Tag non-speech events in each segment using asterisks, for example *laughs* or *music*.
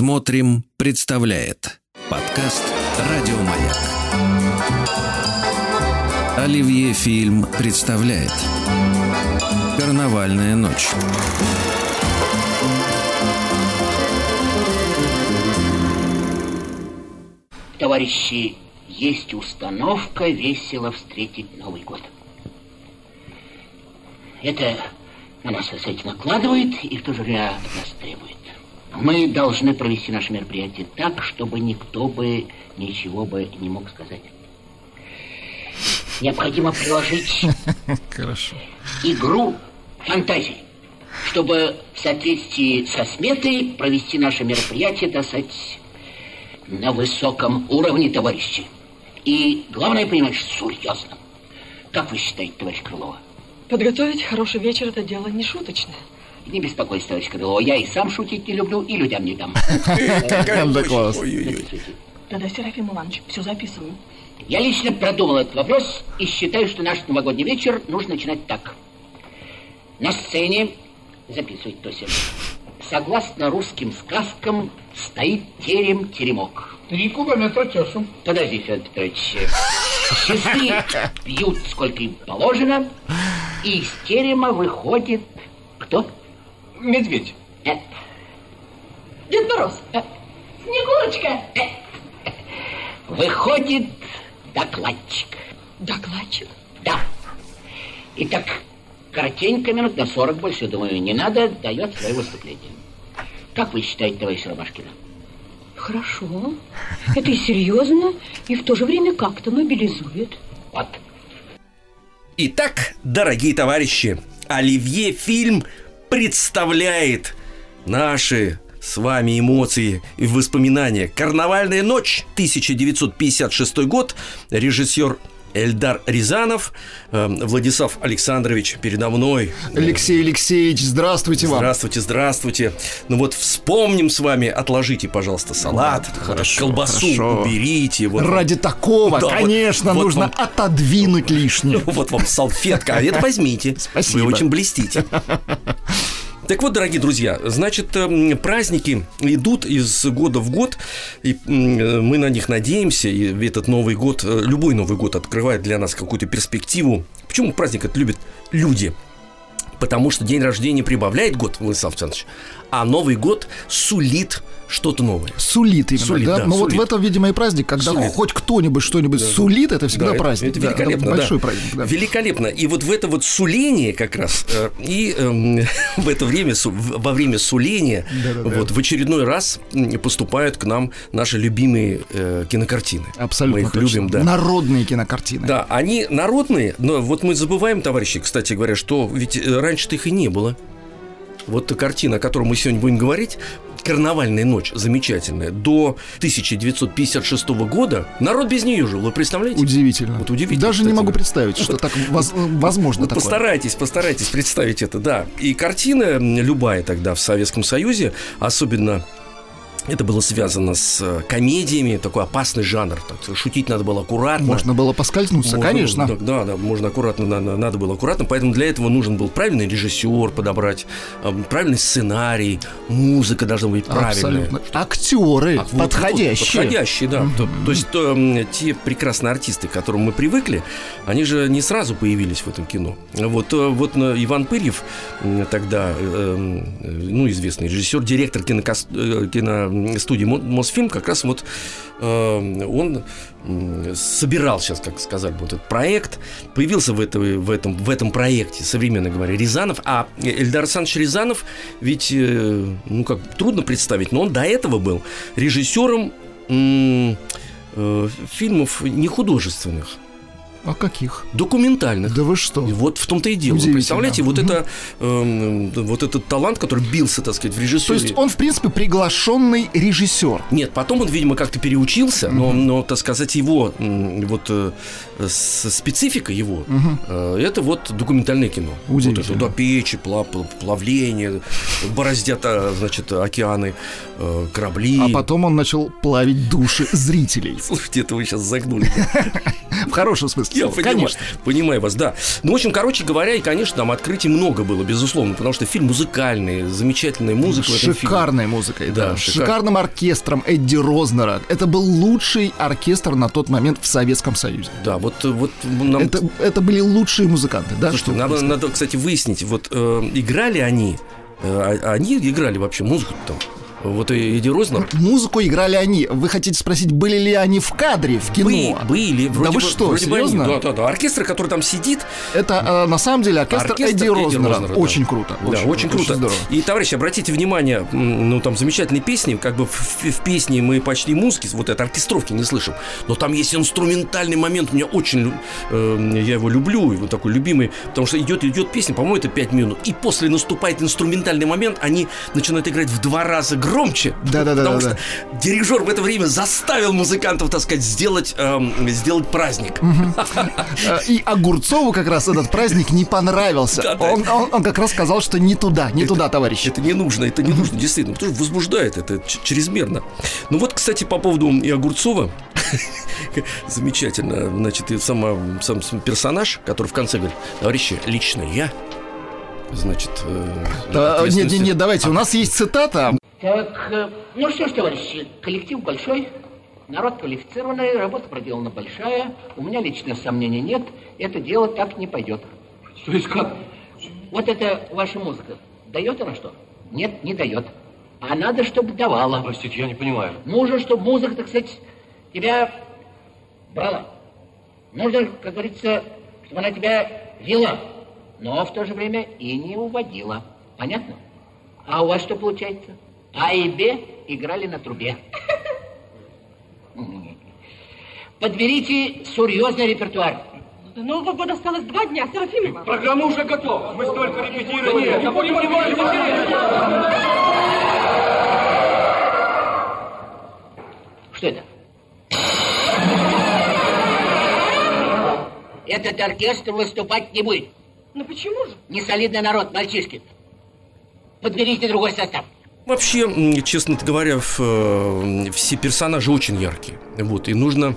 Смотрим, представляет подкаст Радиомаяк. Оливье фильм представляет Карнавальная ночь. Товарищи, есть установка весело встретить Новый год. Это на нас, сказать, накладывает и в то же время нас требует. Мы должны провести наше мероприятие так, чтобы никто бы ничего бы не мог сказать. Необходимо приложить *laughs* Хорошо. игру фантазии, чтобы в соответствии со сметой провести наше мероприятие, так сказать, на высоком уровне, товарищи. И главное, понимаешь, серьезно. Как вы считаете, товарищ Крылова? Подготовить хороший вечер – это дело не шуточное. Не беспокойся, товарищ Крылова, я и сам шутить не люблю, и людям не дам. *laughs* Да класс. Да-да, Серафим Иванович, все записываю. Я лично продумал этот вопрос и считаю, что наш новогодний вечер нужно начинать так. На сцене, записывайте, Тося, согласно русским сказкам, стоит терем-теремок. Три кубометра тесу. Подожди, Федор Петрович. Часы *laughs* пьют, сколько им положено, и из терема выходит кто? Медведь. Э, Дед Мороз, э, Снегурочка, Выходит докладчик. докладчик. Да. Итак, коротенько, минут на 40 больше, думаю, не надо, дает свое выступление. Как вы считаете, товарищ Ромашкина? Хорошо. Это и серьезно, и в то же время как-то мобилизует. Вот. Итак, дорогие товарищи, Оливье фильм представляет наши с вами эмоции и воспоминания. «Карнавальная ночь», 1956 год, режиссер Эльдар Рязанов, э, Владислав Александрович передо мной. Алексей Алексеевич, здравствуйте вам. Здравствуйте, здравствуйте. Ну вот вспомним с вами, отложите, пожалуйста, салат, хорошо, колбасу хорошо. уберите. Вот Ради такого, Да, вот- конечно, вот нужно вам- отодвинуть лишнее. *laughs* Вот вам салфетка, а это возьмите. *laughs* Спасибо. Вы очень блестите. *laughs* Так вот, дорогие друзья, значит, эм, праздники идут из года в год, и м, мы на них надеемся, и этот Новый год, э, любой Новый год открывает для нас какую-то перспективу. Почему праздник это любят люди? Потому что день рождения прибавляет год, Владислав Александрович, а Новый год сулит что-то новое. Сулит именно, Сулит, да? да, Ну вот сулит. в этом, видимо, и праздник, когда Сулит. хоть кто-нибудь что-нибудь сулит, это всегда Да, это- праздник. Это, Да, великолепно, да. большой праздник, да. Великолепно. И вот в это вот суление как раз, э, и эм, *laughs* в это время, во время суления, Да-да-да. вот в очередной раз поступают к нам наши любимые э, кинокартины. Абсолютно Мы их точно. любим, да. Народные кинокартины. Да, они народные, но вот мы забываем, товарищи, кстати говоря, что ведь э, раньше-то их и не было. Вот та картина, о которой мы сегодня будем говорить, «Карнавальная ночь» замечательная. До 1956 года народ без нее жил, вы представляете? Удивительно. Вот удивительно, Даже не кстати могу говоря. представить, что так воз- возможно Вот такое. постарайтесь, постарайтесь представить это, да. И картина любая тогда в Советском Союзе, особенно это было связано с э, комедиями, такой опасный жанр. Так, шутить надо было аккуратно. Можно было поскользнуться, Можно конечно. да, да, да, можно аккуратно, на- на- надо было аккуратно, поэтому для этого нужен был правильный режиссер подобрать, эм, правильный сценарий, музыка должна быть правильная. Абсолютно. Актеры А, вот, вот, подходящие. подходящие, да. То, то есть м, те прекрасные артисты, к которым мы привыкли, они же не сразу появились в этом кино. Вот, э, вот э, Иван Пырьев, м, тогда, ну, известный режиссер, директор кинокос- э, киностудии Мо- Мосфильм, как раз вот э, он собирал сейчас, как сказать, вот этот проект, появился в, этой- в, этом, в этом проекте, современно говоря, Рязанов, а Эльдар Александрович Рязанов, ведь, э, ну, как трудно представить, но он до этого был режиссером э, фильмов не художественных, А каких? документальных. Да вы что? И вот в том-то и дело. Вы представляете, вот, Мгм. это, эм, вот этот талант, который бился, так сказать, в То режиссуре. есть он, в принципе, приглашенный режиссер. Нет, потом он, видимо, как-то переучился, но, но, так сказать, его вот э, специфика его э, это вот документальное кино. Вот это, да, печи, пла- пла- плавление, бороздят, а, значит, океаны, э, корабли. А потом он начал плавить души зрителей. Слушайте, это вы сейчас загнули. *laughs* В хорошем смысле Я понимаю, конечно. понимаю вас, да. Ну, в общем, короче говоря, и, конечно, там открытий много было, безусловно, потому что фильм музыкальный, замечательная музыка. Шикарной музыкой, Да, шикар- Шикарным оркестром Эдди Рознера. Это был лучший оркестр на тот момент в Советском Союзе. Да, вот, вот нам... Это, это были лучшие музыканты, да? Слушайте, надо, надо, кстати, выяснить, вот э, играли они, э, а- они играли вообще музыку там, вот и Эдди Рознер. Музыку играли они. Вы хотите спросить, были ли они в кадре, в кино? Были, были, вроде вы бы, что, вроде бы они. серьезно? Да, да, да. Оркестр, который там сидит, Это э, на самом деле оркестр, Оркестр Эдди Эдди Рознера. Рознера, да. Очень круто. да, очень круто. здорово. И, товарищи, обратите внимание, ну, там замечательные песни, как бы в, в- в песне мы почти музыки, вот это оркестровки не слышим, но там есть инструментальный момент, меня очень, э, я его люблю, его такой любимый, потому что идет, идет песня, по-моему, это 5 минут, и после наступает инструментальный момент, они начинают играть в два раза громче, Да-да-да, потому да-да. что дирижер в это время заставил музыкантов, так сказать, сделать, эм, сделать праздник. *laughs* И Огурцову как раз этот праздник не понравился. Он, он- он как раз сказал, что не туда, не туда, товарищи. Это не нужно, это не нужно, действительно, потому что возбуждает это чрезмерно. Ну вот, кстати, по поводу и Огурцова, *laughs* замечательно, значит, и сама, сам, персонаж, который в конце говорит, товарищи, лично я, значит... э, Да, Нет, нет, нет, давайте, у нас есть цитата. Так, э, ну что ж, товарищи, коллектив большой, народ квалифицированный, работа проделана большая, у меня лично сомнений нет, это дело так не пойдет. То есть как? Вот это ваша музыка, дает она что? Нет, не дает. А надо, чтобы давала. Простите, я не понимаю. Нужно, чтобы музыка, так сказать, тебя брала. Нужно, как говорится, чтобы она тебя вела, но в то же время и не уводила. Понятно? А у вас что получается? А и Б играли на трубе. Подберите серьезный репертуар. До Нового года осталось два дня, Серафимова. Программа уже готова. Мы столько репетировали. Нет, я будем Что это? Этот оркестр выступать не будет. Ну почему же? Не солидный народ, мальчишки. Подберите другой состав. Вообще, честно говоря, э, все персонажи очень яркие. Вот, и нужно,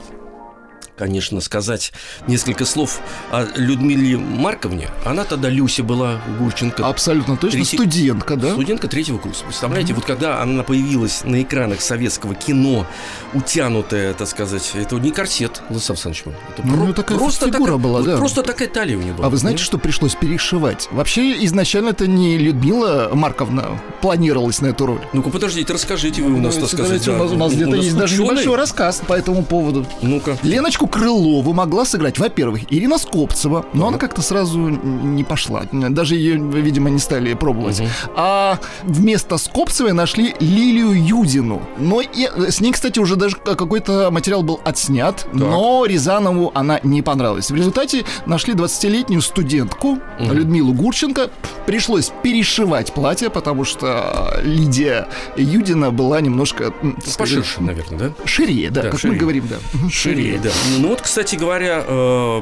конечно, сказать несколько слов о Людмиле Марковне. Она тогда Люся была Гурченко. Абсолютно точно. Третий- Студентка, да? Студентка третьего курса. Представляете, вот когда она появилась на экранах советского кино, утянутая, так сказать, это не корсет, Владислав Александрович. Это Ну, у неё такая фигура была, вот да. Просто такая талия у нее была. А вы знаете, что пришлось перешивать? Вообще, изначально это не Людмила Марковна планировалась на эту роль. Ну-ка, подождите, расскажите вы у нас, так сказать. Давайте, у нас, у нас да. где-то есть даже небольшой рассказ по этому поводу. Ну-ка. Леночку Крылову могла сыграть, во-первых, Ирина Скопцева, но она как-то сразу не пошла. Даже ее, видимо, не стали пробовать. А вместо Скопцевой нашли Лилию Юдину. Но и, с ней, кстати, уже даже какой-то материал был отснят, но Рязанову она не понравилась. В результате нашли 20-летнюю студентку Людмилу Гурченко. Пришлось перешивать платье, потому что Лидия Юдина была немножко... так Поширше, наверное, да? Шире, да, Да, как шире. мы говорим, да. Шире, да. Ну вот, кстати говоря, э,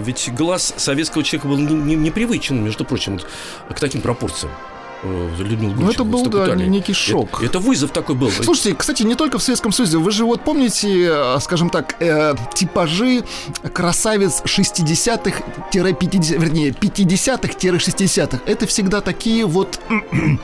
ведь глаз советского человека был не- не- непривычен, между прочим, вот к таким пропорциям. э, Людмила Ну, это был, да, некий Это- шок. Это, вызов такой был. Слушайте, кстати, не только в Советском Союзе. Вы же вот помните, э, скажем так, э, типажи красавиц 60-х-50, вернее, 50-х-60-х. Это всегда такие вот... *clears throat* Ну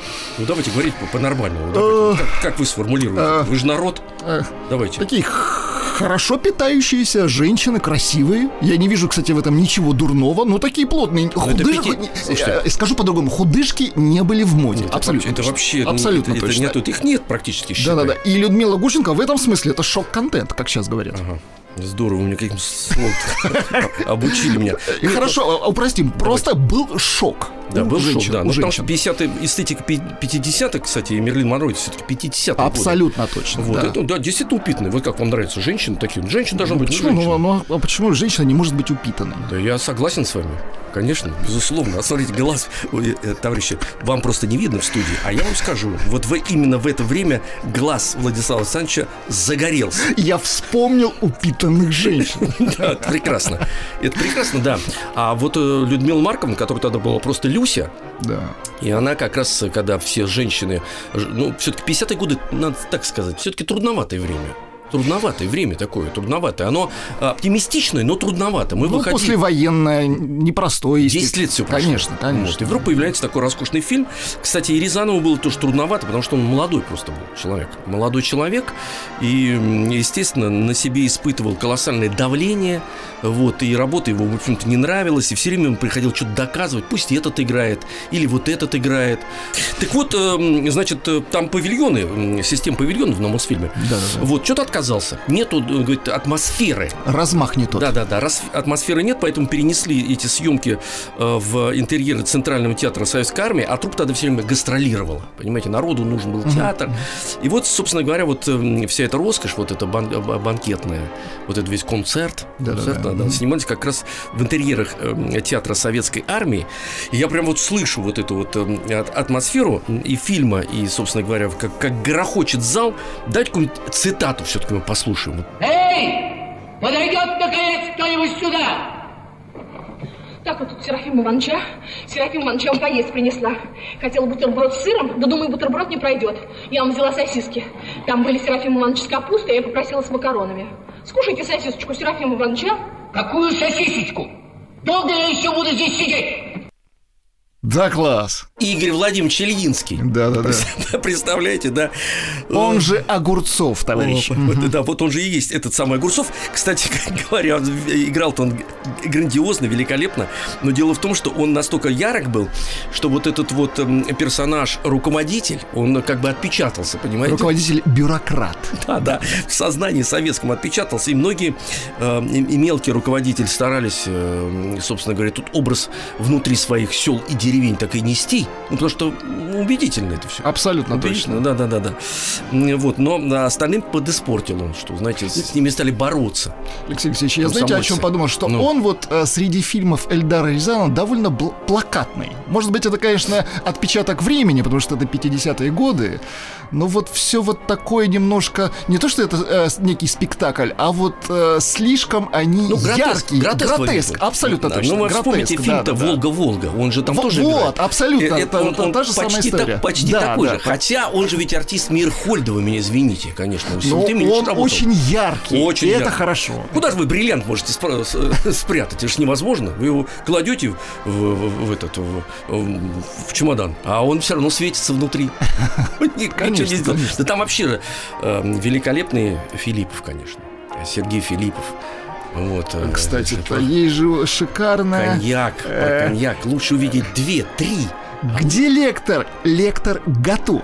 давайте говорить по- по-нормальному. давайте. Как, как вы сформулируете? э, Вы же народ. э, Давайте. Такие х- хорошо питающиеся женщины, красивые. Я не вижу, кстати, в этом ничего дурного, но такие плотные. это Худышки, пяти- Слушайте. э, скажу по-другому, худышки не были в моде. Это абсолютно вообще- Это точно. вообще... ну, Абсолютно это- это точно. нету- их нет практически. Да-да-да. И Людмила Гурченко в этом смысле это шок-контент, как сейчас говорят. Ага. Здорово, вы мне каким словом *laughs* обучили меня. И хорошо, а, упростим, просто был шок. Да, у был женщин, шок, да. у Ну, потому что женщин. 50 эстетика 50-х, кстати, и Мерлин Монро, все-таки 50-е годы. Абсолютно точно. Вот, да. это, да, действительно упитанный. Вот как вам нравится, женщины такие? Женщина должна Ну, быть почему, женщина. ну, ну, а почему женщина не может быть упитанной? Да, я согласен с вами. Конечно, безусловно. А смотрите, глаз, э, товарищи, вам просто не видно в студии, а я вам скажу, вот в, именно в это время глаз Владислава Александровича загорелся. Я вспомнил упитанных женщин. *laughs* Да, это прекрасно. Это прекрасно, да. А вот э, Людмила Марковна, которая тогда была просто Люся, Да. и она как раз, э, когда все женщины, ну, все-таки 50-е годы, надо так сказать, все-таки трудноватое время. Трудноватое время такое, трудноватое. Оно оптимистичное, но трудновато. Мы ну, выходили... послевоенное, непростое. 10 лет все прошло. Конечно, конечно. Вот. И вдруг появляется такой роскошный фильм. Кстати, и Рязанову было тоже трудновато, потому что он молодой просто был человек. Молодой человек. И, естественно, на себе испытывал колоссальное давление. Вот. И работа его, в общем-то, не нравилась. И все время он приходил что-то доказывать. Пусть этот играет. Или вот этот играет. Так вот, эм, значит, э, там павильоны, система павильонов на Мосфильме. Да-да-да. Вот, что-то отказался. Нету, э, говорит, атмосферы. Размах не тот. Да, да, да. Раз атмосферы нет, поэтому перенесли эти съемки э, в интерьеры Центрального театра Советской армии, а труп тогда все время гастролировала. Понимаете, народу нужен был театр. И вот, собственно говоря, вот э, вся эта роскошь, вот эта бан- банкетная, вот этот весь концерт, Да-да-да. концерт, да, да, снимались как раз в интерьерах э, театра Советской армии. И я прям вот слышу вот эту вот э, от- атмосферу и фильма, и, собственно говоря, как, как грохочет зал. Дайте какую-нибудь цитату все-таки мы послушаем. Эй! Подойдет, наконец, кто-нибудь сюда! Так вот тут Серафима Ивановича. Серафима Ивановича вам поесть принесла. Хотела бутерброд с сыром, да думаю, бутерброд не пройдет. Я вам взяла сосиски. Там были Серафима Иванович с капустой, а я попросила с макаронами. Скушайте сосисочку Серафима Ивановича. Какую сосисочку? Долго я еще буду здесь сидеть? Да, класс. Игорь Владимирович Ильинский. Да-да-да. *laughs* Представляете, да? Он же Огурцов, товарищ. О, вот, Да, вот он же и есть этот самый Огурцов. Кстати *laughs* говоря, играл-то он грандиозно, великолепно. Но дело в том, что он настолько ярок был, что вот этот вот эм, персонаж руководитель, он как бы отпечатался, понимаете? Руководитель бюрократ. *laughs* Да, да, в сознании советском отпечатался, и многие э, и, и мелкие руководители старались, э, собственно говоря, тут образ внутри своих сел и деревень так и нести, ну, потому что убедительно это все. Абсолютно Убедительно, точно. да, да, да, да. М, Вот, но а, остальным подиспортил он, что, знаете, с, ними стали бороться. Алексей Алексеевич, я Ну, знаете, о чем подумал? Что Ну. он вот э, среди фильмов Эльдара Рязанова довольно плакатный. Может быть, это, конечно, отпечаток времени, потому что это 50-е годы, но вот все вот такое немножко... Не то, что это э, некий спектакль, а вот э, слишком они Ну, гротеск, яркие. гротеск, Гротеск, абсолютно Да, точно. Ну, вы вспомните фильм-то да, да. «Волга-Волга», он же там Во- тоже вот, играет. абсолютно, Э, это- это та же самая почти история. Так, почти Да, такой да. же. Хотя он же ведь артист Мирхольда, вы меня извините, конечно. Он Но он работал. очень яркий, Очень и яркий. это хорошо. Куда же вы бриллиант можете с- *laughs* спрятать? Это же невозможно. Вы его кладете в, в- в этот в, в чемодан, а он все равно светится внутри. *laughs* Ничего Конечно, не сделал. конечно. Да там вообще э, великолепный Филиппов, конечно. Сергей Филиппов. Вот, э, Кстати, про есть же шикарная... коньяк, э, коньяк. Лучше увидеть две, три. Где лектор? Лектор готов.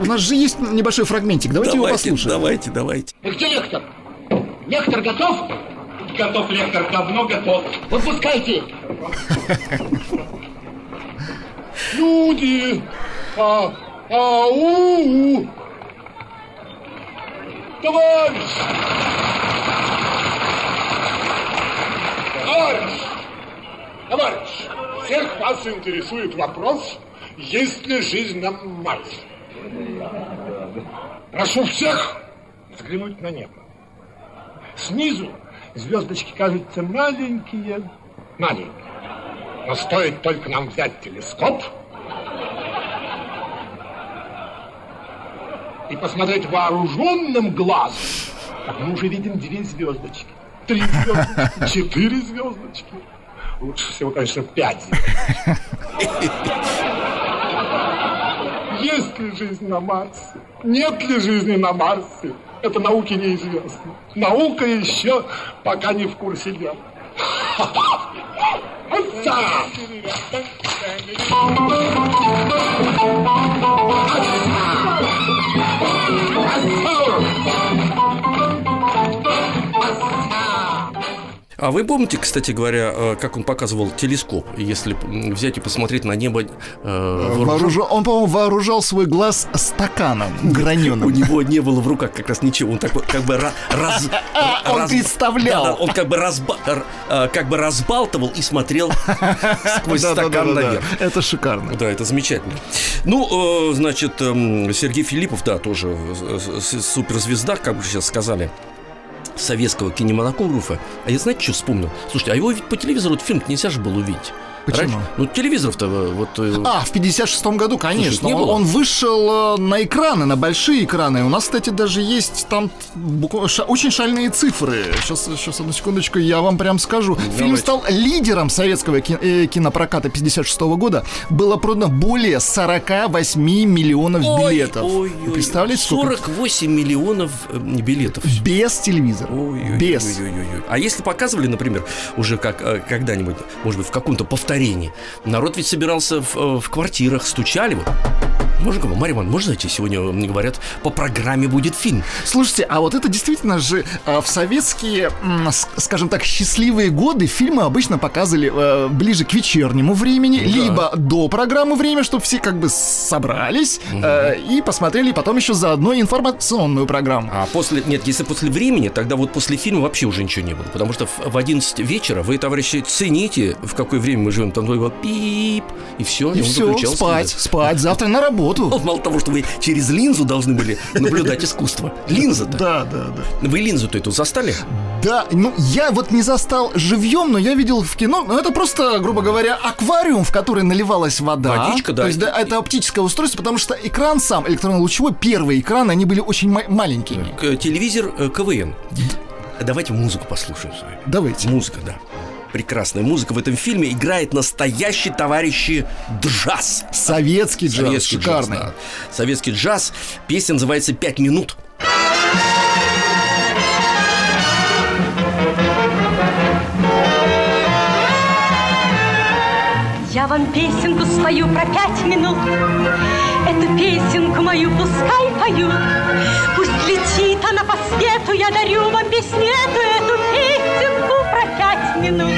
У нас же есть небольшой фрагментик. Давайте, его Давайте, послушаем. давайте, давайте. Где лектор? Лектор готов? Готов лектор, давно готов. Выпускайте. *laughs* Люди! А, ау! Товарищ! Товарищ! Товарищ! Всех вас интересует вопрос, есть ли жизнь на Марсе. Прошу всех взглянуть на небо. Снизу звездочки кажутся маленькие, маленькие. Но стоит только нам взять телескоп и посмотреть вооруженным глазом, как мы уже видим две звездочки, три звездочки, четыре звездочки. Лучше всего, конечно, пять звездочек. Есть ли жизнь на Марсе? Нет ли жизни на Марсе? Это науке неизвестно. Наука еще пока не в курсе дела. and power. А вы помните, кстати говоря, э, как он показывал телескоп, если взять и посмотреть на небо э, вооружен- Он, по-моему, вооружал свой глаз стаканом У граненым. него не было в руках как раз ничего. Он так как бы ра- раз, *laughs* Он представлял. Он как бы э, как бы разбалтывал и смотрел *laughs* сквозь стакан наверх. Это шикарно. Да, это замечательно. Ну, э, значит, эм, Сергей Филиппов, да, тоже суперзвезда, как бы сейчас сказали советского кинематографа. А я знаете, что вспомнил? Слушайте, а его ведь по телевизору этот фильм нельзя же было увидеть. Почему? Раньше- ну, телевизоров-то э, вот... э, А, в 56-м году, конечно. не он, было? он вышел э, на экраны, на большие экраны. У нас, кстати, даже есть там ша- очень шальные цифры. Сейчас, сейчас, одну секундочку, я вам прям скажу. Фильм Давайте. стал лидером советского ки- э, кинопроката 56 года. Было продано более 48 миллионов ой, билетов. ой, ой, представляете, сколько? 48 миллионов э, билетов. Без телевизора. Ой-ой-ой-ой-ой. Без. А если показывали, например, уже как когда-нибудь, может быть, в каком-то повторении, народ ведь собирался в, э, в квартирах, стучали вот. Можно, говорю, Ивановна, можно зайти? Сегодня мне говорят, по программе будет фильм. Слушайте, а вот это действительно же э, в советские, скажем так, счастливые годы фильмы обычно показывали э, ближе к вечернему времени, либо до программы время, чтобы все как бы собрались э, и посмотрели потом еще заодно информационную программу. А после, нет, если после времени, тогда вот после фильма вообще уже ничего не было. Потому что в в 11 вечера вы, товарищи, цените, в какое время мы живем. Там было пип, и все, И все, спать, спать, завтра на работу. *laughs* Мало того, что вы через линзу должны были наблюдать искусство. Линза-то. Да, да, да. Вы линзу-то эту застали? Да, ну я вот не застал живьем, но я видел в кино. Ну, это просто, грубо говоря, аквариум, в который наливалась вода. Водичка, да. То есть, да, это оптическое устройство, потому что экран сам, электронно-лучевой, первые экраны, они были очень ма- маленькими. К- Телевизор э, КВН. Давайте музыку послушаем с вами. Давайте. Музыка, да. Прекрасная музыка в этом фильме играет настоящий товарищи джаз. Советский джаз, Советский шикарный. джаз, да. Советский джаз. Песня называется «Пять минут». Я вам песенку свою про пять минут. Эту песенку мою пускай поют. Пусть летит она по свету, я дарю вам песню эту, минут.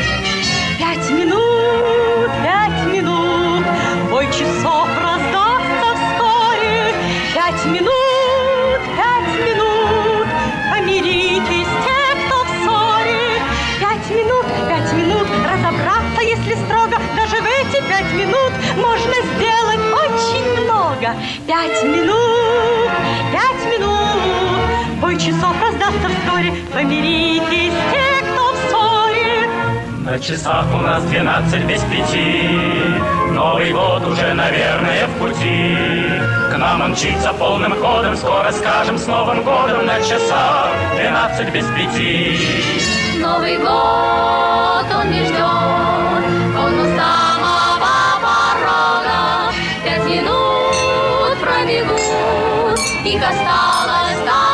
Пять минут, пять минут, бой часов раздастся вскоре. Пять минут, пять минут, помиритесь те, кто в ссоре. Пять минут, пять минут, разобраться, если строго, даже эти пять минут можно сделать очень много. Пять минут, пять минут, бой часов раздастся вскоре, помиритесь. На часах у нас 12 без пяти. Новый год уже, наверное, в пути. К нам он мчится полным ходом Скоро скажем с Новым годом На часах 12 без пяти. Новый год он не ждет, он у самого порога. Пять минут пробегут, их осталось так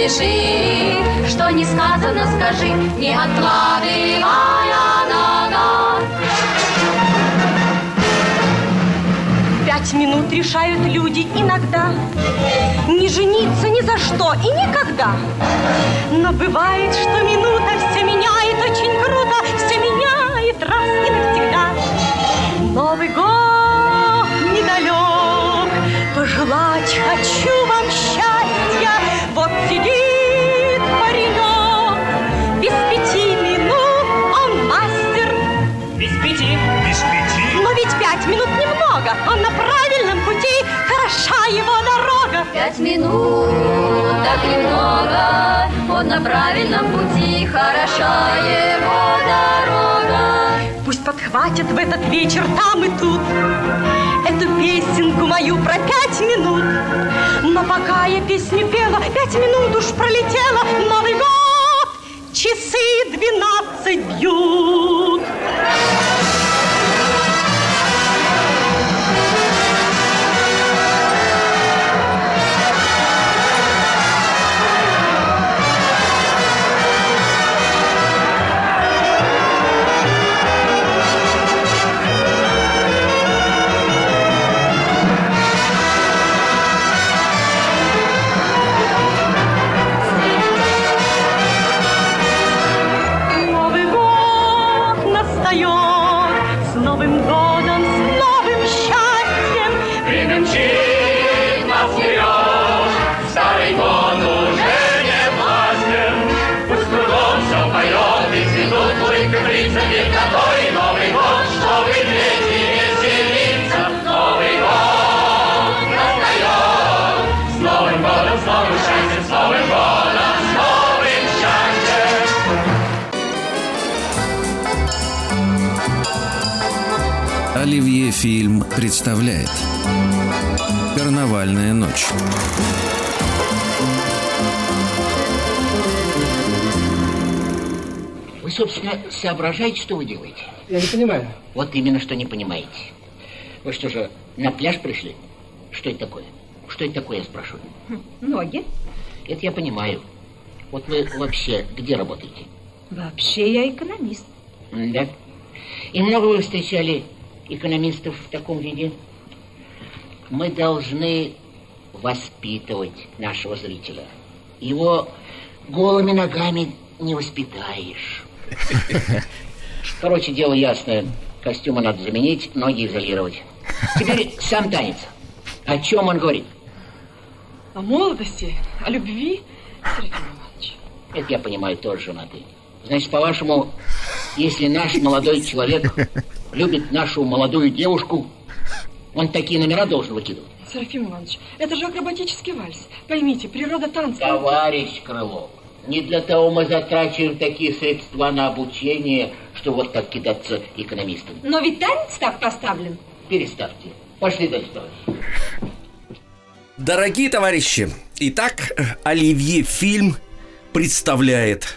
поспеши, что не сказано, скажи, не откладывая на год. Пять минут решают люди иногда. Не жениться ни за что и никогда. Но бывает, что минута Пять минут, так немного, он на правильном пути, хороша его дорога. Пусть подхватят в этот вечер там и тут эту песенку мою про пять минут. Но пока я песню пела, пять минут уж пролетело, Новый год, часы двенадцать бьют. Оливье фильм представляет Карнавальная ночь. Вы, собственно, соображаете, что вы делаете? Я не понимаю. Вот именно, что не понимаете. Вы что же, на пляж пришли? Что это такое? Что это такое, я спрашиваю? Ноги. Это я понимаю. Вот вы вообще где работаете? Вообще я экономист. Да? И много вы встречали экономистов в таком виде? Мы должны воспитывать нашего зрителя. Его голыми ногами не воспитаешь. *laughs* Короче, дело ясное. Костюмы надо заменить, ноги изолировать. Теперь сам танец. О чем он говорит? О молодости, о любви, Серафим Иванович. Это я понимаю, тоже женатый. Значит, по-вашему, если наш молодой человек *laughs* любит нашу молодую девушку, он такие номера должен выкидывать? Серафим Иванович, это же акробатический вальс. Поймите, природа танца... Товарищ Крылов, не для того мы затрачиваем такие средства на обучение, что вот так кидаться экономистам. Но ведь танец так поставлен. Переставьте. Пошли дальше, товарищ. Дорогие товарищи, итак, Оливье фильм представляет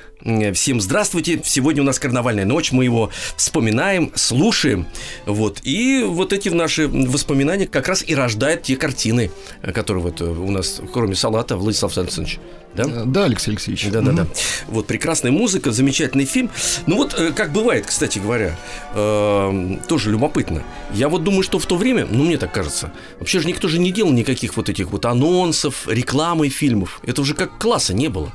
Всем здравствуйте. Сегодня у нас карнавальная ночь. Мы его вспоминаем, слушаем. Вот. И вот эти наши воспоминания как раз и рождают те картины, э, которые вот э, у нас, кроме салата, Владислав Александрович. Да? Да, Алексей Алексеевич. Да, да, да. Вот прекрасная музыка, замечательный фильм. Ну вот, как бывает, кстати говоря, э, тоже любопытно. Я вот думаю, что в то время, ну мне так кажется, вообще же никто же не делал никаких вот этих вот анонсов, рекламы фильмов. Это уже как класса не было.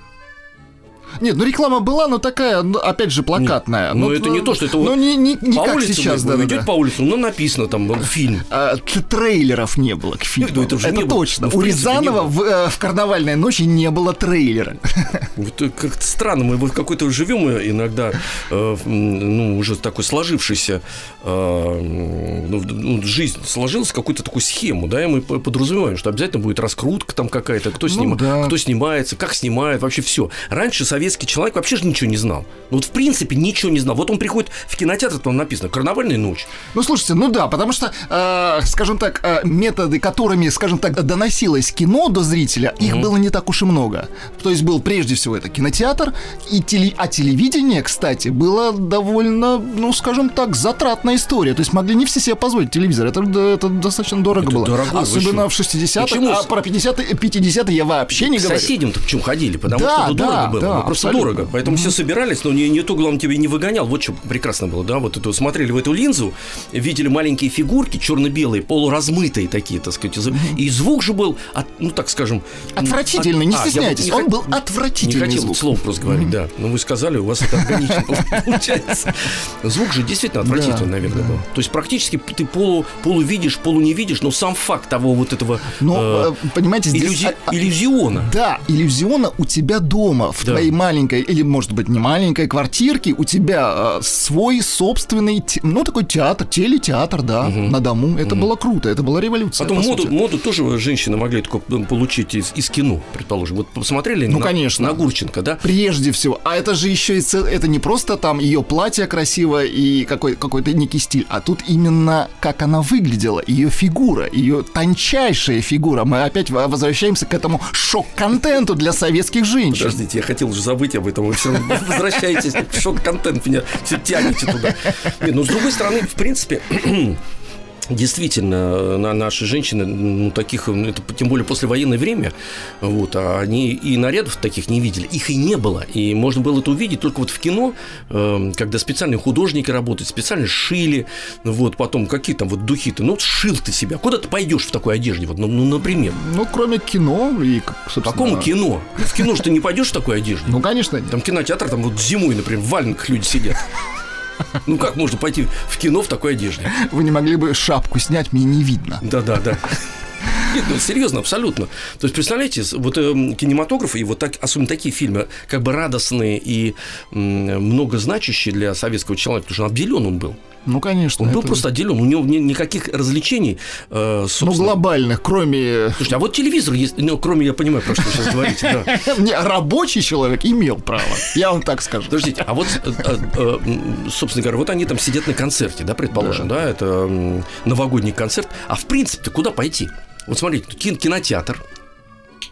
Нет, ну реклама была, но такая, ну, опять же, плакатная. Ну, это не то, что это ну, вот не, не, не по как улице сейчас, да, идет да. по улице, ну написано там э, фильм. А, трейлеров не было к фильму. Ну, это уже не было. точно. Ну, У Рязанова в, э, в карнавальной ночи не было трейлера. *laughs* Вот э, как-то странно, мы в какой-то живем иногда, э, ну, уже такой сложившийся, э, ну, ну, жизнь сложилась какую-то такую схему, да, и мы по- подразумеваем, что обязательно будет раскрутка там какая-то, кто, Ну, снима- да. кто снимается, как снимает, вообще все. Раньше советский человек вообще же ничего не знал. Ну, вот в принципе ничего не знал. Вот он приходит в кинотеатр, там написано «Карнавальная ночь». Ну, слушайте, ну да, потому что, э, скажем так, э, методы, которыми, скажем так, доносилось кино до зрителя, их было не так уж и много. То есть был прежде всего это кинотеатр, и теле- а телевидение, кстати, было довольно, ну, скажем так, затратная история. То есть могли не все себе позволить телевизор. Это, это достаточно дорого Это было. дорогой, вы Особенно в 60-х, Почему? а про 50-е 50 я вообще не К говорю. соседям-то почему ходили? Потому Да, что это да, дорого было. да, просто дорого. Поэтому все собирались, но не, никто, главное, тебя не выгонял. Вот что прекрасно было, да? Вот это смотрели в эту линзу, видели маленькие фигурки, черно-белые, полуразмытые такие, так сказать. И звук же был, от- ну, так скажем... Отвратительный, не А, стесняйтесь, не он хот- был отвратительный Не хотел звук. слово просто говорить, да. Но вы сказали, у вас это органично *laughs* получается. Звук же действительно отвратительный, наверное, был. То есть практически ты полу, полу видишь, полу не видишь, но сам факт того вот этого Но, э, э, понимаете, здесь... а- а- иллюзиона. Да, иллюзиона у тебя дома, в твоей маленькой, или, может быть, не маленькой квартирке, у тебя э, свой собственный, те- ну, такой театр, телетеатр, да, на дому. Это было круто, это была революция. Потом по моду, сути. моду тоже женщины могли только м, получить из, из кино, предположим. Вот посмотрели Ну, на, конечно. на Гурченко, да? Прежде всего. А это же еще и цел- это не просто там ее платье красивое и какой, какой-то некий стиль, а тут именно как она выглядела, ее фигура, ее тончайшая фигура. Мы опять во- возвращаемся к этому шок-контенту для советских женщин. Подождите, я хотел уже забыть об этом, вы все возвращаетесь, шок-контент меня все тянете туда. Нет, ну, с другой стороны, в принципе, Действительно, на наши женщины, ну, таких, ну, это тем более послевоенное время, вот, а они и нарядов таких не видели, их и не было, и можно было это увидеть только вот в кино, э, когда специальные художники работают, специально шили, вот, потом какие там вот духи-то, ну, вот сшил ты себя, куда ты пойдешь в такой одежде, вот, ну, ну, например, Ну, кроме кино и, собственно... какому кино? В кино же ты не пойдешь в такой одежде. Ну, конечно, нет. Там кинотеатр, там вот зимой, например, в валенках люди сидят. Ну как можно пойти в кино в такой одежде? Вы не могли бы шапку снять, мне не видно. Да, да, да. Нет, ну серьезно, абсолютно. То есть, представляете, вот э, кинематограф и вот так, особенно такие фильмы, как бы радостные и м, многозначащие для советского человека, потому что он обделен он был. Ну, конечно. Он был это- просто отделен, у него ни- никаких развлечений, э, Ну, глобальных, кроме... Слушайте, а вот телевизор есть, ну, кроме, я понимаю, про что вы сейчас говорите, да. *laughs* Рабочий человек имел право, я вам так скажу. Подождите, а вот, э, э, э, собственно говоря, вот они там сидят на концерте, да, предположим, да, это новогодний концерт. А в принципе, куда пойти? Вот смотрите, кин- кинотеатр,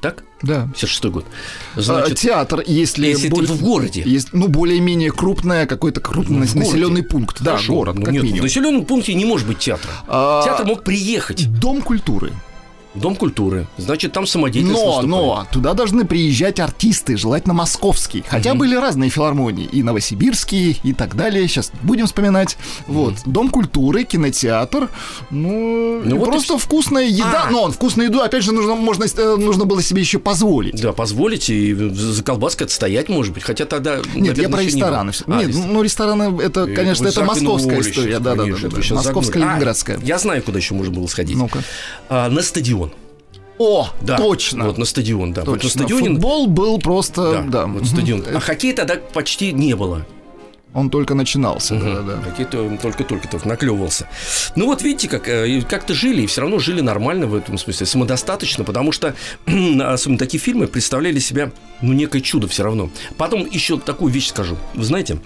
так? Да. 56 год. А, Значит, Театр, если, если ты боль- в городе. есть, ну, более-менее крупное, какой-то крупный Ну, населенный пункт. Да, Хорошо, город, ну, как нет, минимум. В населенном пункте не может быть театра. А, Театр мог приехать. Дом культуры. Дом культуры. Значит, там самодеятельность Но, выступает. но, туда должны приезжать артисты, желательно московские. Хотя были разные филармонии, и новосибирские, и так далее. Сейчас будем вспоминать. Вот, Дом культуры, кинотеатр. Ну, Ну и вот и просто всё. вкусная еда. А. Но вкусную еду, опять же, нужно, можно, э, нужно было себе еще позволить. Да, позволите, и за колбаской отстоять, может быть. Хотя тогда, Нет, я наверное, про еще не рестораны. всё. А, Нет, рестораны. ну рестораны, это, Э, конечно, это московская история. Да, да, да, Московская. А, ленинградская. я знаю, куда еще можно было сходить. Ну-ка. А, на стадион. О, Да, точно. Вот на стадион, да. Вот на Точно. стадионе. Футбол был просто, Да, да, вот стадион. А хоккей тогда почти не было. Он только начинался, да, да. Хоккей-то только-только только наклевывался. Ну вот видите, как э, как-то жили, и все равно жили нормально в этом смысле, самодостаточно, потому что *clears throat* особенно такие фильмы представляли себя, ну, некое чудо все равно. Потом еще такую вещь скажу. Вы знаете,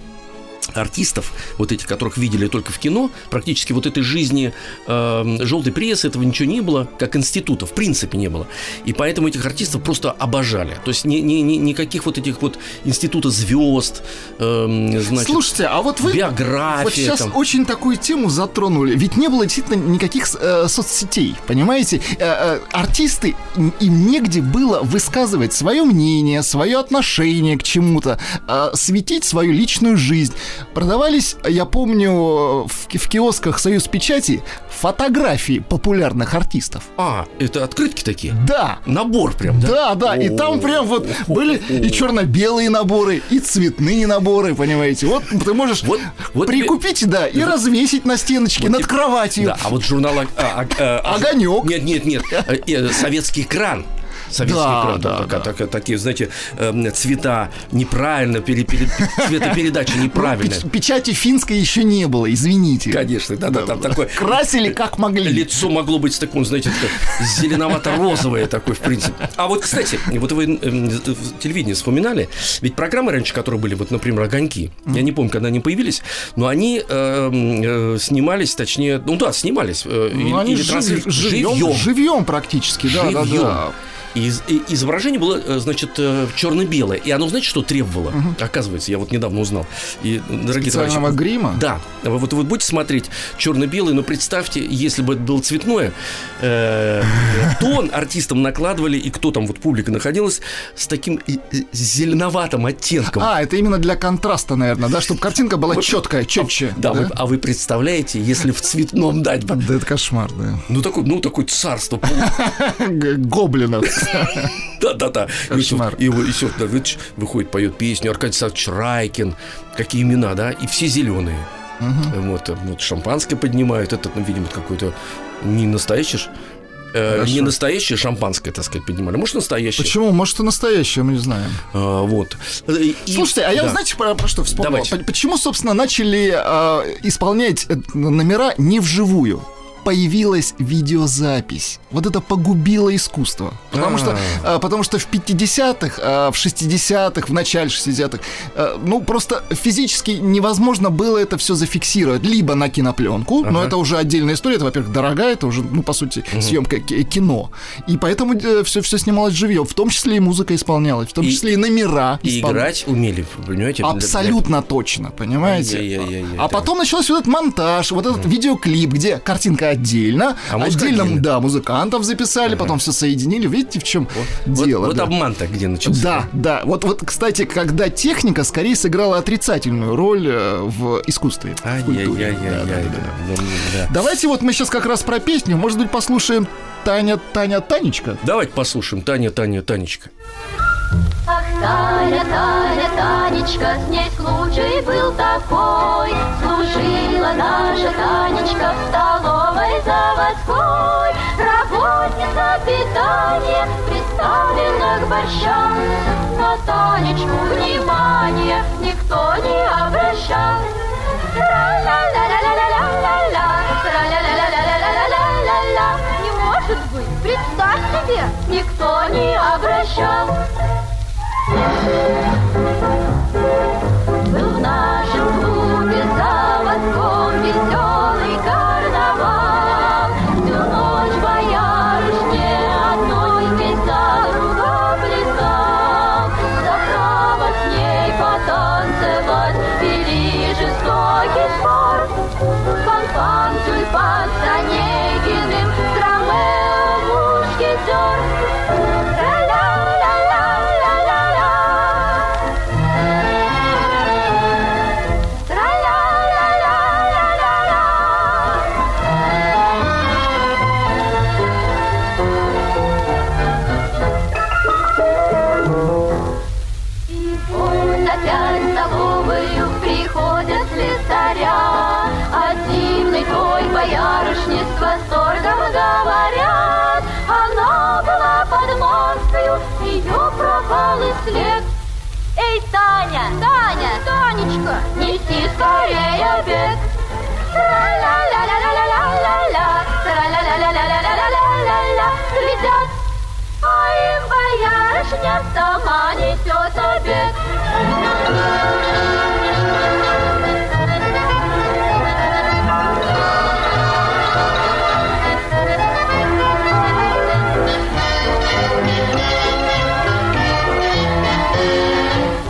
артистов, вот этих, которых видели только в кино, практически вот этой жизни э, желтой прессы, этого ничего не было, как института, в принципе не было. И поэтому этих артистов просто обожали. То есть ни, ни- ни- никаких вот этих вот института звезд, э, значит, Слушайте, а вот вы биография. вот сейчас там. очень такую тему затронули. Ведь не было действительно никаких э, соцсетей, понимаете? Э, э, артисты, им негде было высказывать свое мнение, свое отношение к чему-то, э, светить свою личную жизнь. Продавались, я помню, в, в киосках «Союз печати» фотографии популярных артистов. А, это открытки такие? Да. Набор прям, да? Да, да, и там прям вот были и черно-белые наборы, и цветные наборы, понимаете. Вот ты можешь Вот, вот прикупить, да, и развесить на стеночке над кроватью. Да, а вот журнал а- а- а- Огонек. Нет, нет, нет. э, э, Советский экран. Советский Да, экран, да, там да. такая- такие, знаете, эм, цвета неправильно, пере- пере- *laughs* цветопередача Ну, неправильная. печ- печати финской еще не было, извините. Конечно, да, да, там такое. Красили как могли. Лицо могло быть с таким, знаете, такое зеленовато-розовое такое, в принципе. А вот, кстати, вот вы эм, в телевидении вспоминали, ведь программы раньше, которые были, вот, например, «Огоньки», я не помню, когда они появились, но они эм, э, снимались, точнее, ну да, снимались. э, Ну, они живьем, живьем. практически, да, да, Живьем. да. Из- изображение было, э, значит, черно-белое. И оно, знаете, что требовало? Оказывается, я вот недавно узнал. И, дорогие Специального товарищи, грима? Да. Вы Вот вы будете смотреть черно-белый, но представьте, если бы это было цветное, э, тон артистам накладывали, и кто там, вот публика находилась, с таким зеленоватым оттенком. А, это именно для контраста, наверное, да, чтобы картинка была Вот- четкая, четче. Да, вы- а вы представляете, если в цветном дать бы, Да это кошмар, да. ну такое, ну такое царство, *laughs* Гоблинов. Да-да-да. И всё, Давыдович выходит, поет песню, Аркадий Александрович Райкин, какие имена, да, и все зеленые. Вот, вот шампанское поднимают, это, ну, видимо, какой-то не настоящий, э, не настоящее шампанское, так сказать, поднимали, может, настоящее. Почему? Может, и настоящее, мы не знаем. А, вот. И- Слушайте, а я, да. знаете, про, про что вспомнил? Давайте. Почему, собственно, начали а, исполнять э, номера не вживую? Появилась видеозапись. Вот это погубило искусство. Потому, А. что, а, потому что в 50-х, а, в 60-х, в начале 60-х, а, ну, просто физически невозможно было это все зафиксировать. Либо на кинопленку, но Ага. это уже отдельная история, это, во-первых, дорогая, это уже, ну, по сути, съемка ки- кино. И поэтому все, все снималось живьем, в том числе и музыка исполнялась, в том числе и номера И играть умели, понимаете? для- для- Абсолютно точно, понимаете? Ай-яй-яй-яй-яй, а да. потом начался вот этот монтаж, вот этот видеоклип, где картинка отдельно, А отдельно, отдельно. да, музыкантов записали, потом все соединили. Видите, в чем Вот, дело? вот да. обман-то где начался. Да, да. Вот, вот, кстати, когда техника скорее сыграла отрицательную роль э, в искусстве, в культуре. Да, да. Давайте вот мы сейчас как раз про песню, может быть, послушаем Таня, Таня, Танечка. Давайте послушаем. Таня, Таня, Танечка. Ах, Таня, Таня, Танечка, с ней случай был такой. Служила наша Танечка в столовой заводской. Работница питания представлена к борщам. На Танечку внимания никто не обращал. Не может быть, представь себе, никто не обращал. Был в нашем клубе заводском веселый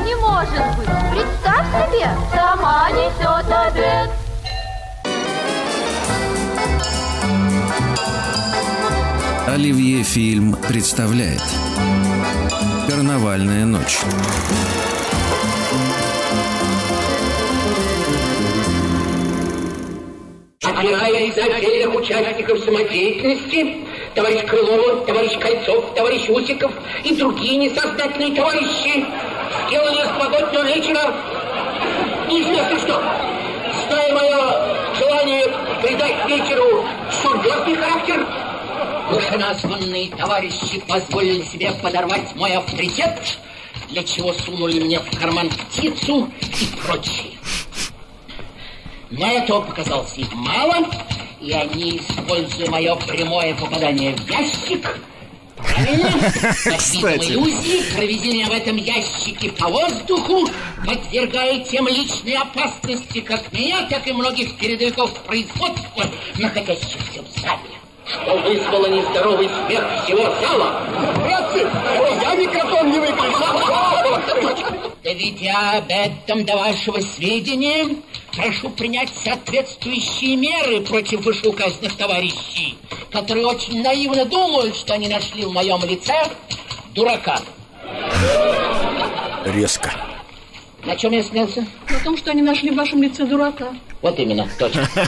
Не может быть, представь себе, сама несет обед. Оливье фильм представляет Карнавальная ночь. Отбирая из отдельных участников самодеятельности, товарищ Крылов, товарищ Кольцов, товарищ Усиков и другие несознательные товарищи сделали с новогоднего вечера неизвестно что. Зная мое желание придать вечеру серьезный характер, вышеназванные товарищи позволили себе подорвать мой авторитет, для чего сунули мне в карман птицу и прочее. Но этого показалось им мало, и они, используя мое прямое попадание в ящик, правильно, видом иллюзии, проведения в этом ящике по воздуху, подвергая тем личной опасности как меня, так и многих передовиков производства, находящихся в зале что вызвало нездоровый смех всего зала. Братцы, я микрофон не выключил. Доведя об этом до вашего сведения, прошу принять соответствующие меры против вышеуказанных товарищей, которые очень наивно думают, что они нашли в моем лице дурака. Резко. На чем я снялся? На том, что они нашли в вашем лице дурака. Вот именно, точно. *laughs*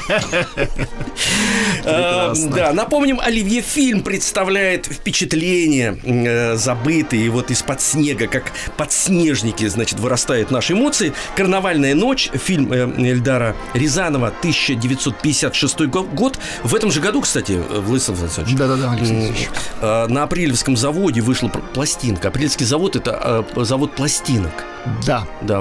Э, Да, напомним, Оливье фильм представляет впечатления э, забытые вот из-под снега, как подснежники, значит, вырастают наши эмоции. «Карнавальная ночь», фильм э, Эльдара Рязанова, 1956 го- год. В этом же году, кстати, э, Владислав Александрович, Да-да-да, Алексей э, на Апрелевском заводе вышла пластинка. Апрельский завод – это завод пластинок. Да. Да,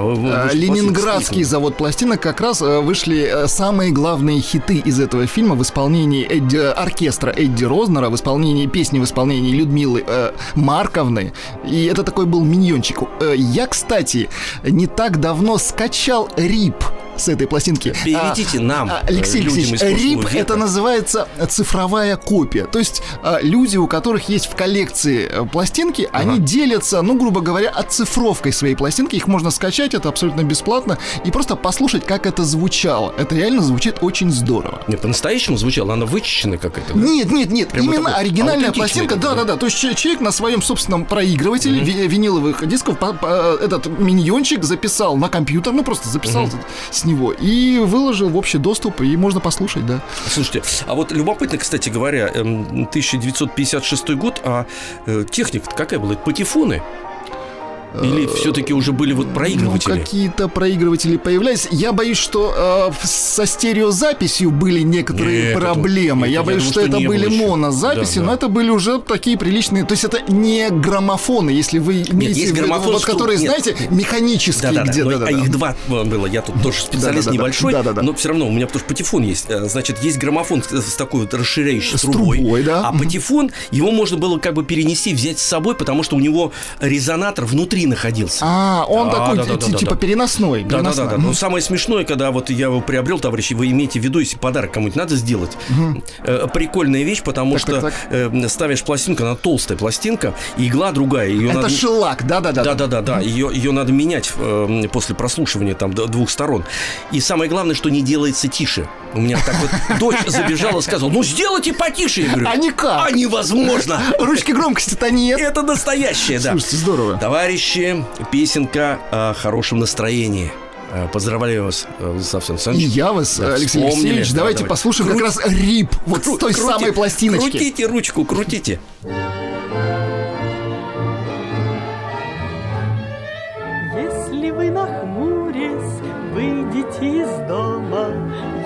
Ленинградский завод пластинок как раз вышли э, самые главные хиты из этого фильма в исполнении Эдди- оркестра Эдди Рознера, в исполнении песни в исполнении Людмилы э, Марковны. И это такой был миньончик. Э, я, кстати, не так давно скачал рип с этой пластинки. Переведите нам, а, Алексей э, людям Алексеевич, рип века. это называется цифровая копия. То есть а, люди, у которых есть в коллекции э, пластинки, они делятся, ну, грубо говоря, оцифровкой своей пластинки. Их можно скачать, это абсолютно бесплатно, и просто послушать, как это звучало. Это реально звучит очень здорово. Не, по-настоящему звучала, она вычищенная какая-то. да? Нет, нет, нет, Прям именно такой оригинальная пластинка, да, да, да. То есть че- человек на своем собственном проигрывателе ви- виниловых дисков по- этот миньончик записал на компьютер, ну просто записал с него и выложил в общий доступ, и можно послушать, да. Слушайте, а вот любопытно, кстати говоря, эм, 1956 год, а э, техника какая была? Это Патефоны? Или все-таки уже были вот Ну, проигрыватели? какие-то проигрыватели появлялись. Я боюсь, что э, со стереозаписью были некоторые Нет, проблемы. это- я я боюсь, думаю, что, что это были еще. монозаписи, Да, да. но это были уже такие приличные. То есть это не граммофоны, если вы имеете есть в виду, граммофон, вот, что- которые, нет. знаете, механические Да-да-да, где-то. но- да, а да. их два было. Я тут тоже специалист Да-да-да. небольшой, Да-да-да. но все равно у меня потому что патефон есть. Э, Значит, есть граммофон с, такой вот расширяющей С трубой. трубой, да. А патефон, его можно было как бы перенести, взять с собой, потому что у него резонатор внутри находился. А, он Да, такой, да, да, ти- да, типа да. переносной. Да, да, да, да. Но самое смешное, когда вот я его приобрел, товарищи, вы имеете в виду, если подарок кому-нибудь надо сделать, э, прикольная вещь, потому Так, что так, э, ставишь пластинку, она толстая пластинка, игла другая. Ее Это надо... шелак, да-да-да. Да, да, да, да. Ее, ее надо менять э, после прослушивания там двух сторон. И самое главное, что не делается тише. У меня так вот *laughs* дочь забежала и сказала: ну сделайте потише. Я говорю, А никак. А невозможно. *laughs* Ручки громкости-то нет. Это настоящее, да. Слушайте, здорово. Товарищи, песенка о хорошем настроении. Э, Поздравляю вас, э, Владислав И Александрович. я вас, Да, Алексей вспомнили. Алексеевич, Да, давайте давай. послушаем как Кру- раз рип вот кру- с той крути- самой пластиночки. Крутите ручку, крутите. Если вы нахмурясь выйдете из дома,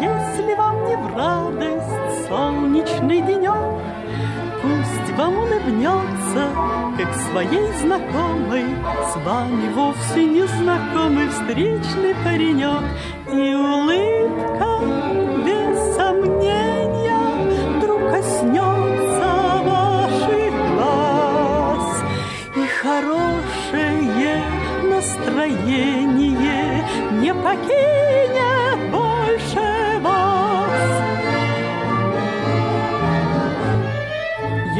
Если вам не в радость солнечный денек, Пусть вам улыбнется, как своей знакомой, С вами вовсе незнакомый встречный паренек, И улыбка без сомнения Вдруг коснется ваших глаз, И хорошее настроение не покинет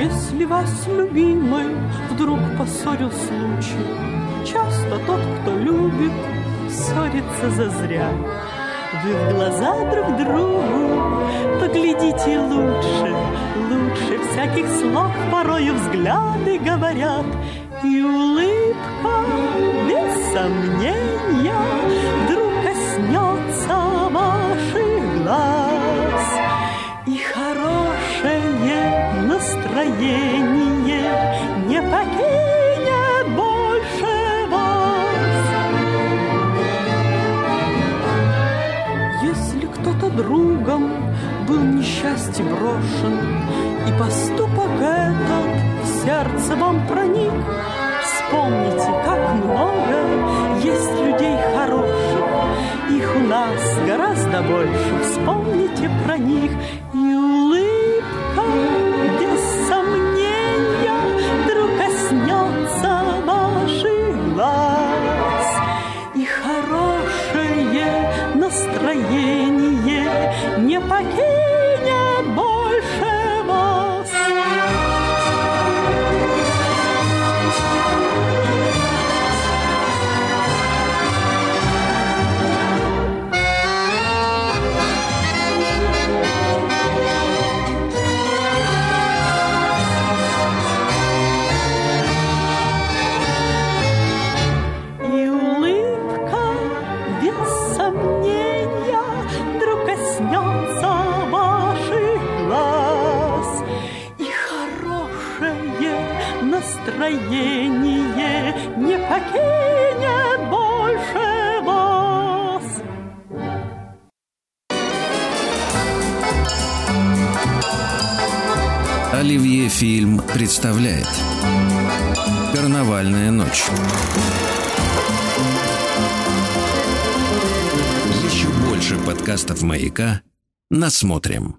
Если вас, любимый, вдруг поссорил случай, Часто тот, кто любит, ссорится зазря. Вы в глаза друг другу поглядите лучше, Лучше всяких слов порою взгляды говорят, И улыбка, без сомнения, Вдруг коснется ваших настроение не покинет больше вас. Если кто-то другом был несчастье брошен, И поступок этот в сердце вам проник, Вспомните, как много есть людей хороших, Их у нас гораздо больше, вспомните про них, И Оливье фильм представляет Карнавальная ночь. Еще больше подкастов «Маяка» насмотрим.